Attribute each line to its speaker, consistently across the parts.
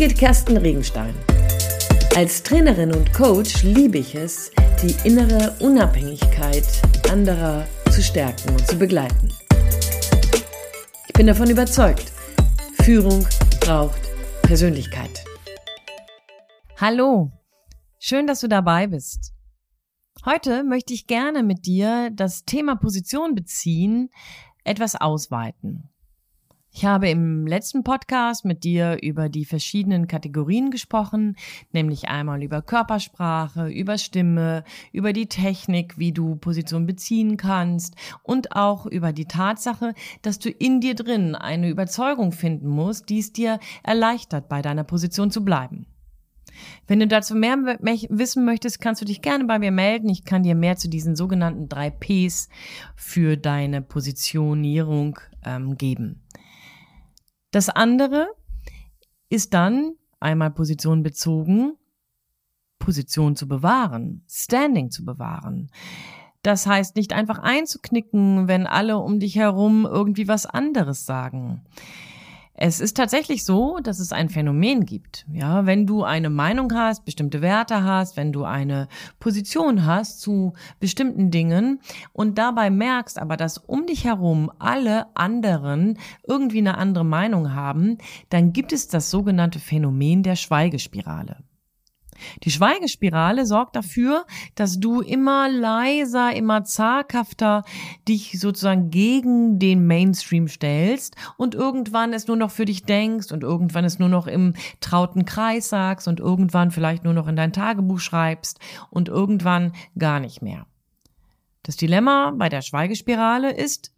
Speaker 1: Birgit Kersten Regenstein. Als Trainerin und Coach liebe ich es, die innere Unabhängigkeit anderer zu stärken und zu begleiten. Ich bin davon überzeugt, Führung braucht Persönlichkeit.
Speaker 2: Hallo, schön, dass du dabei bist. Heute möchte ich gerne mit dir das Thema Position beziehen, etwas ausweiten. Ich habe im letzten Podcast mit dir über die verschiedenen Kategorien gesprochen, nämlich einmal über Körpersprache, über Stimme, über die Technik, wie du Position beziehen kannst und auch über die Tatsache, dass du in dir drin eine Überzeugung finden musst, die es dir erleichtert, bei deiner Position zu bleiben. Wenn du dazu mehr wissen möchtest, kannst du dich gerne bei mir melden. Ich kann dir mehr zu diesen sogenannten drei Ps für deine Positionierung ähm, geben. Das andere ist dann einmal Position bezogen, Position zu bewahren, Standing zu bewahren. Das heißt, nicht einfach einzuknicken, wenn alle um dich herum irgendwie was anderes sagen. Es ist tatsächlich so, dass es ein Phänomen gibt. Ja, wenn du eine Meinung hast, bestimmte Werte hast, wenn du eine Position hast zu bestimmten Dingen und dabei merkst aber, dass um dich herum alle anderen irgendwie eine andere Meinung haben, dann gibt es das sogenannte Phänomen der Schweigespirale. Die Schweigespirale sorgt dafür, dass du immer leiser, immer zaghafter dich sozusagen gegen den Mainstream stellst und irgendwann es nur noch für dich denkst und irgendwann es nur noch im trauten Kreis sagst und irgendwann vielleicht nur noch in dein Tagebuch schreibst und irgendwann gar nicht mehr. Das Dilemma bei der Schweigespirale ist,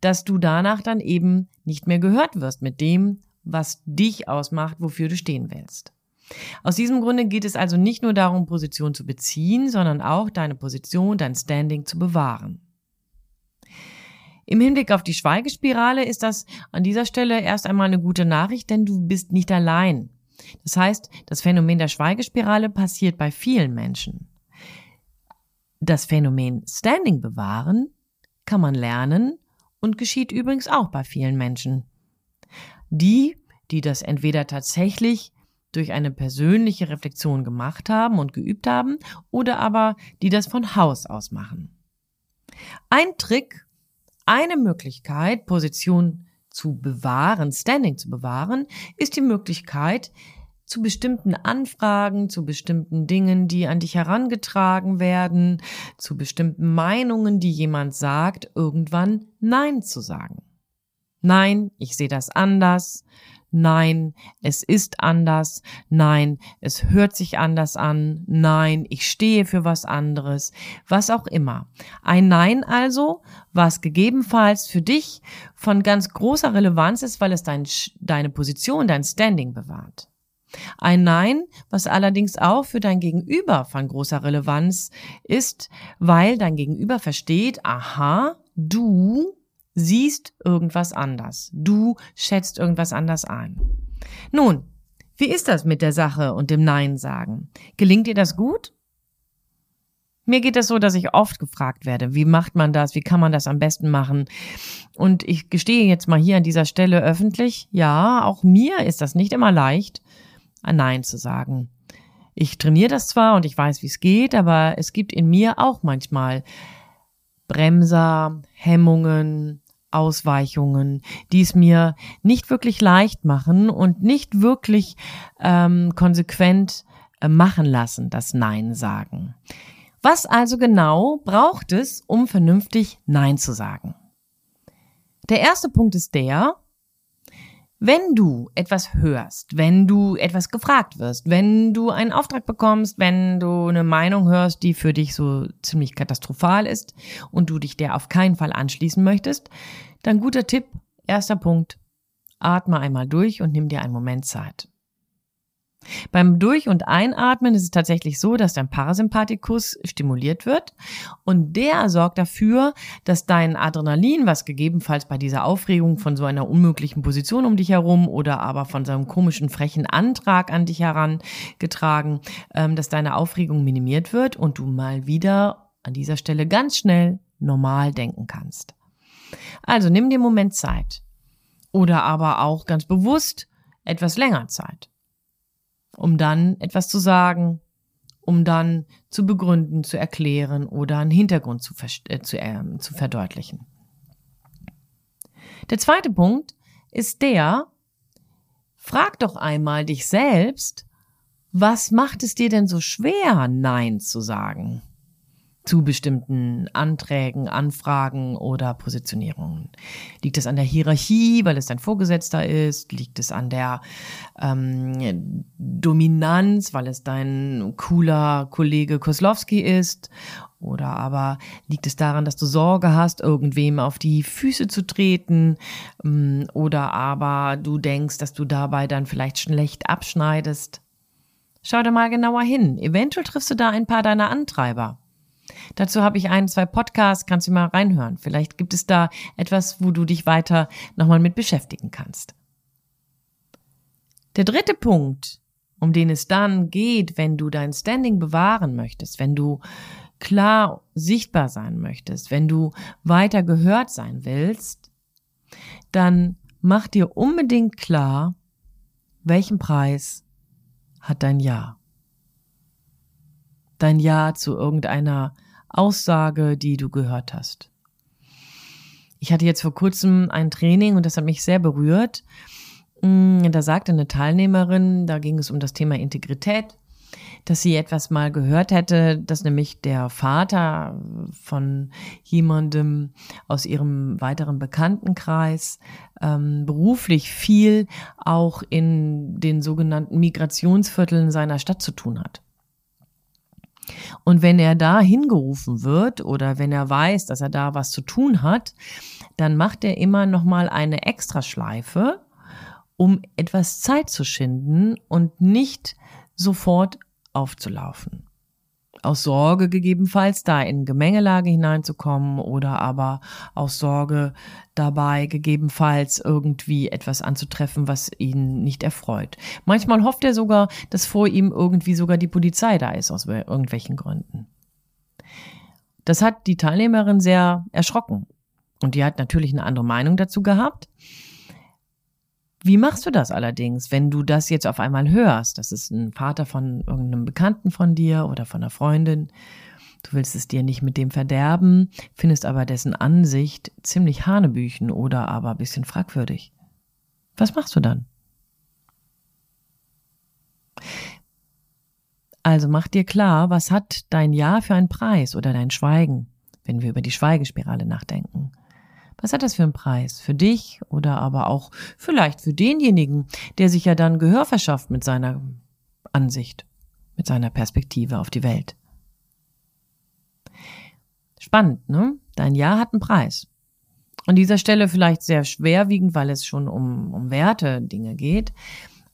Speaker 2: dass du danach dann eben nicht mehr gehört wirst mit dem, was dich ausmacht, wofür du stehen willst. Aus diesem Grunde geht es also nicht nur darum, Position zu beziehen, sondern auch deine Position, dein Standing zu bewahren. Im Hinblick auf die Schweigespirale ist das an dieser Stelle erst einmal eine gute Nachricht, denn du bist nicht allein. Das heißt, das Phänomen der Schweigespirale passiert bei vielen Menschen. Das Phänomen Standing bewahren kann man lernen und geschieht übrigens auch bei vielen Menschen. Die, die das entweder tatsächlich durch eine persönliche Reflexion gemacht haben und geübt haben oder aber die das von Haus aus machen. Ein Trick, eine Möglichkeit, Position zu bewahren, Standing zu bewahren, ist die Möglichkeit, zu bestimmten Anfragen, zu bestimmten Dingen, die an dich herangetragen werden, zu bestimmten Meinungen, die jemand sagt, irgendwann Nein zu sagen. Nein, ich sehe das anders. Nein, es ist anders. Nein, es hört sich anders an. Nein, ich stehe für was anderes. Was auch immer. Ein Nein also, was gegebenenfalls für dich von ganz großer Relevanz ist, weil es dein, deine Position, dein Standing bewahrt. Ein Nein, was allerdings auch für dein Gegenüber von großer Relevanz ist, weil dein Gegenüber versteht, aha, du siehst irgendwas anders. Du schätzt irgendwas anders ein. Nun, wie ist das mit der Sache und dem Nein sagen? Gelingt dir das gut? Mir geht es so, dass ich oft gefragt werde, wie macht man das, wie kann man das am besten machen? Und ich gestehe jetzt mal hier an dieser Stelle öffentlich, ja, auch mir ist das nicht immer leicht, ein Nein zu sagen. Ich trainiere das zwar und ich weiß, wie es geht, aber es gibt in mir auch manchmal Bremser, Hemmungen, Ausweichungen, die es mir nicht wirklich leicht machen und nicht wirklich ähm, konsequent äh, machen lassen, das Nein sagen. Was also genau braucht es, um vernünftig Nein zu sagen? Der erste Punkt ist der, wenn du etwas hörst, wenn du etwas gefragt wirst, wenn du einen Auftrag bekommst, wenn du eine Meinung hörst, die für dich so ziemlich katastrophal ist und du dich der auf keinen Fall anschließen möchtest, dann guter Tipp, erster Punkt, atme einmal durch und nimm dir einen Moment Zeit. Beim Durch- und Einatmen ist es tatsächlich so, dass dein Parasympathikus stimuliert wird und der sorgt dafür, dass dein Adrenalin, was gegebenenfalls bei dieser Aufregung von so einer unmöglichen Position um dich herum oder aber von so einem komischen frechen Antrag an dich herangetragen, ähm, dass deine Aufregung minimiert wird und du mal wieder an dieser Stelle ganz schnell normal denken kannst. Also nimm dir Moment Zeit oder aber auch ganz bewusst etwas länger Zeit. Um dann etwas zu sagen, um dann zu begründen, zu erklären oder einen Hintergrund zu, äh, zu, äh, zu verdeutlichen. Der zweite Punkt ist der, frag doch einmal dich selbst, was macht es dir denn so schwer, Nein zu sagen? Zu bestimmten Anträgen, Anfragen oder Positionierungen? Liegt es an der Hierarchie, weil es dein Vorgesetzter ist? Liegt es an der ähm, Dominanz, weil es dein cooler Kollege Koslowski ist? Oder aber liegt es daran, dass du Sorge hast, irgendwem auf die Füße zu treten? Ähm, oder aber du denkst, dass du dabei dann vielleicht schlecht abschneidest? Schau da mal genauer hin. Eventuell triffst du da ein paar deiner Antreiber. Dazu habe ich ein, zwei Podcasts, kannst du mal reinhören. Vielleicht gibt es da etwas, wo du dich weiter nochmal mit beschäftigen kannst. Der dritte Punkt, um den es dann geht, wenn du dein Standing bewahren möchtest, wenn du klar sichtbar sein möchtest, wenn du weiter gehört sein willst, dann mach dir unbedingt klar, welchen Preis hat dein Ja dein Ja zu irgendeiner Aussage, die du gehört hast. Ich hatte jetzt vor kurzem ein Training und das hat mich sehr berührt. Mm, da sagte eine Teilnehmerin, da ging es um das Thema Integrität, dass sie etwas mal gehört hätte, dass nämlich der Vater von jemandem aus ihrem weiteren Bekanntenkreis ähm, beruflich viel auch in den sogenannten Migrationsvierteln seiner Stadt zu tun hat. Und wenn er da hingerufen wird oder wenn er weiß, dass er da was zu tun hat, dann macht er immer noch mal eine Extraschleife, um etwas Zeit zu schinden und nicht sofort aufzulaufen aus Sorge gegebenenfalls da in Gemengelage hineinzukommen oder aber aus Sorge dabei gegebenenfalls irgendwie etwas anzutreffen, was ihn nicht erfreut. Manchmal hofft er sogar, dass vor ihm irgendwie sogar die Polizei da ist aus irgendwelchen Gründen. Das hat die Teilnehmerin sehr erschrocken und die hat natürlich eine andere Meinung dazu gehabt. Wie machst du das allerdings, wenn du das jetzt auf einmal hörst? Das ist ein Vater von irgendeinem Bekannten von dir oder von einer Freundin. Du willst es dir nicht mit dem verderben, findest aber dessen Ansicht ziemlich hanebüchen oder aber ein bisschen fragwürdig. Was machst du dann? Also mach dir klar, was hat dein Ja für einen Preis oder dein Schweigen, wenn wir über die Schweigespirale nachdenken. Was hat das für einen Preis? Für dich oder aber auch vielleicht für denjenigen, der sich ja dann Gehör verschafft mit seiner Ansicht, mit seiner Perspektive auf die Welt. Spannend, ne? Dein Ja hat einen Preis. An dieser Stelle vielleicht sehr schwerwiegend, weil es schon um, um Werte, Dinge geht.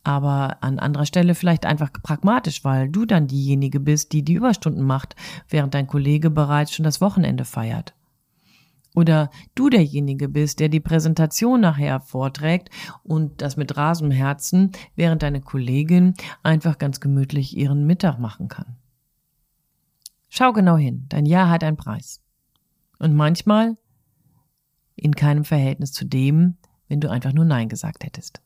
Speaker 2: Aber an anderer Stelle vielleicht einfach pragmatisch, weil du dann diejenige bist, die die Überstunden macht, während dein Kollege bereits schon das Wochenende feiert oder du derjenige bist, der die Präsentation nachher vorträgt und das mit rasem Herzen, während deine Kollegin einfach ganz gemütlich ihren Mittag machen kann. Schau genau hin, dein Ja hat einen Preis. Und manchmal in keinem Verhältnis zu dem, wenn du einfach nur Nein gesagt hättest.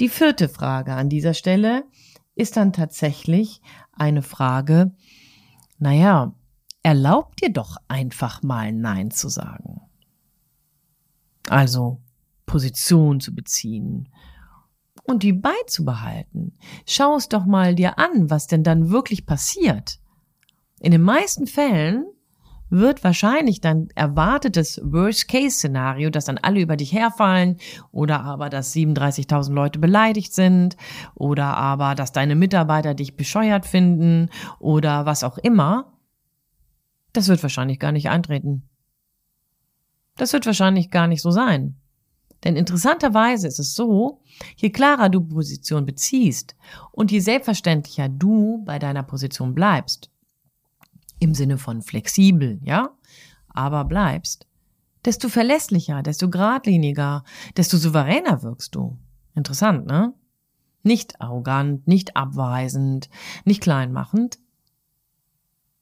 Speaker 2: Die vierte Frage an dieser Stelle ist dann tatsächlich eine Frage, naja, erlaub dir doch einfach mal Nein zu sagen. Also Position zu beziehen und die beizubehalten. Schau es doch mal dir an, was denn dann wirklich passiert. In den meisten Fällen wird wahrscheinlich dein erwartetes Worst-Case-Szenario, dass dann alle über dich herfallen oder aber, dass 37.000 Leute beleidigt sind oder aber, dass deine Mitarbeiter dich bescheuert finden oder was auch immer, das wird wahrscheinlich gar nicht eintreten. Das wird wahrscheinlich gar nicht so sein. Denn interessanterweise ist es so, je klarer du Position beziehst und je selbstverständlicher du bei deiner Position bleibst, im Sinne von flexibel, ja, aber bleibst, desto verlässlicher, desto geradliniger, desto souveräner wirkst du. Interessant, ne? Nicht arrogant, nicht abweisend, nicht kleinmachend,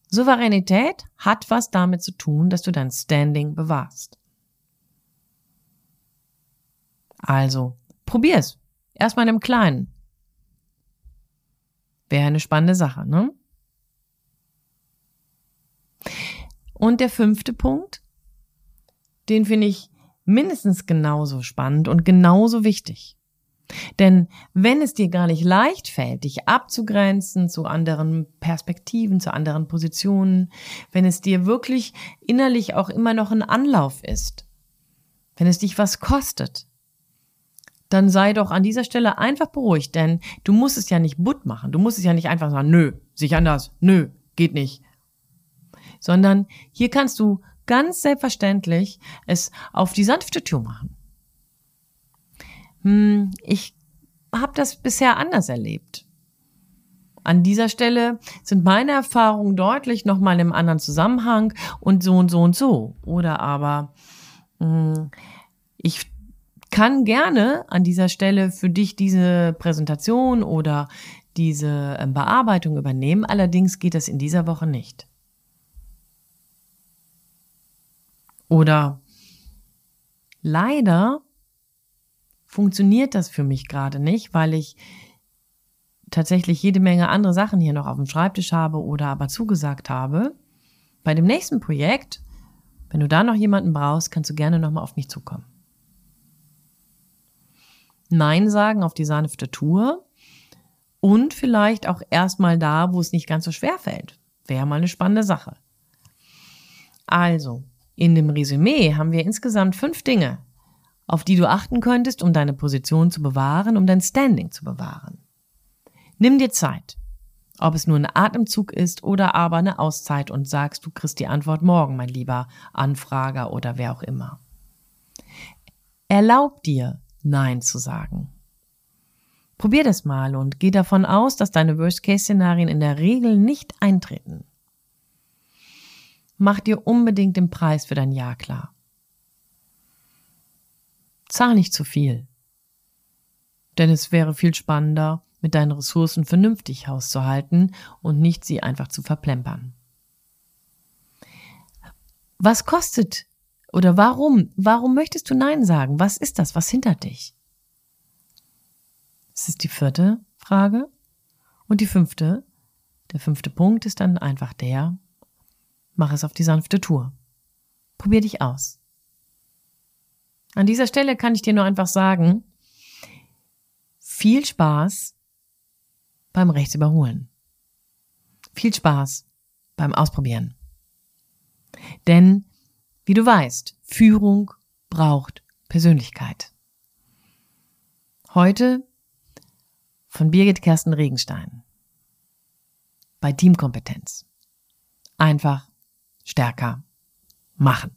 Speaker 2: Souveränität hat was damit zu tun, dass du dein Standing bewahrst. Also, probier's. Erstmal im Kleinen. Wäre eine spannende Sache, ne? Und der fünfte Punkt, den finde ich mindestens genauso spannend und genauso wichtig. Denn wenn es dir gar nicht leicht fällt, dich abzugrenzen zu anderen Perspektiven, zu anderen Positionen, wenn es dir wirklich innerlich auch immer noch ein Anlauf ist, wenn es dich was kostet, dann sei doch an dieser Stelle einfach beruhigt, denn du musst es ja nicht butt machen. Du musst es ja nicht einfach sagen, nö, sich anders, nö, geht nicht. Sondern hier kannst du ganz selbstverständlich es auf die sanfte Tür machen. Hm, ich habe das bisher anders erlebt. An dieser Stelle sind meine Erfahrungen deutlich nochmal im anderen Zusammenhang und so und so und so. Oder aber hm, ich kann gerne an dieser Stelle für dich diese Präsentation oder diese ähm, Bearbeitung übernehmen. Allerdings geht das in dieser Woche nicht. Oder leider funktioniert das für mich gerade nicht, weil ich tatsächlich jede Menge andere Sachen hier noch auf dem Schreibtisch habe oder aber zugesagt habe. Bei dem nächsten Projekt, wenn du da noch jemanden brauchst, kannst du gerne nochmal auf mich zukommen. Nein sagen auf die sanfte Tour und vielleicht auch erstmal da, wo es nicht ganz so schwer fällt. Wäre mal eine spannende Sache. Also, in dem Resümee haben wir insgesamt fünf Dinge, auf die du achten könntest, um deine Position zu bewahren, um dein Standing zu bewahren. Nimm dir Zeit, ob es nur ein Atemzug ist oder aber eine Auszeit und sagst, du kriegst die Antwort morgen, mein lieber Anfrager oder wer auch immer. Erlaub dir, Nein zu sagen. Probier das mal und geh davon aus, dass deine Worst-Case-Szenarien in der Regel nicht eintreten. Mach dir unbedingt den Preis für dein Ja klar. Zahl nicht zu viel. Denn es wäre viel spannender, mit deinen Ressourcen vernünftig hauszuhalten und nicht sie einfach zu verplempern. Was kostet oder warum? Warum möchtest du Nein sagen? Was ist das? Was hindert dich? Das ist die vierte Frage. Und die fünfte, der fünfte Punkt ist dann einfach der, Mach es auf die sanfte Tour. Probier dich aus. An dieser Stelle kann ich dir nur einfach sagen, viel Spaß beim Rechtsüberholen. Viel Spaß beim Ausprobieren. Denn, wie du weißt, Führung braucht Persönlichkeit. Heute von Birgit Kersten Regenstein bei Teamkompetenz. Einfach stärker machen.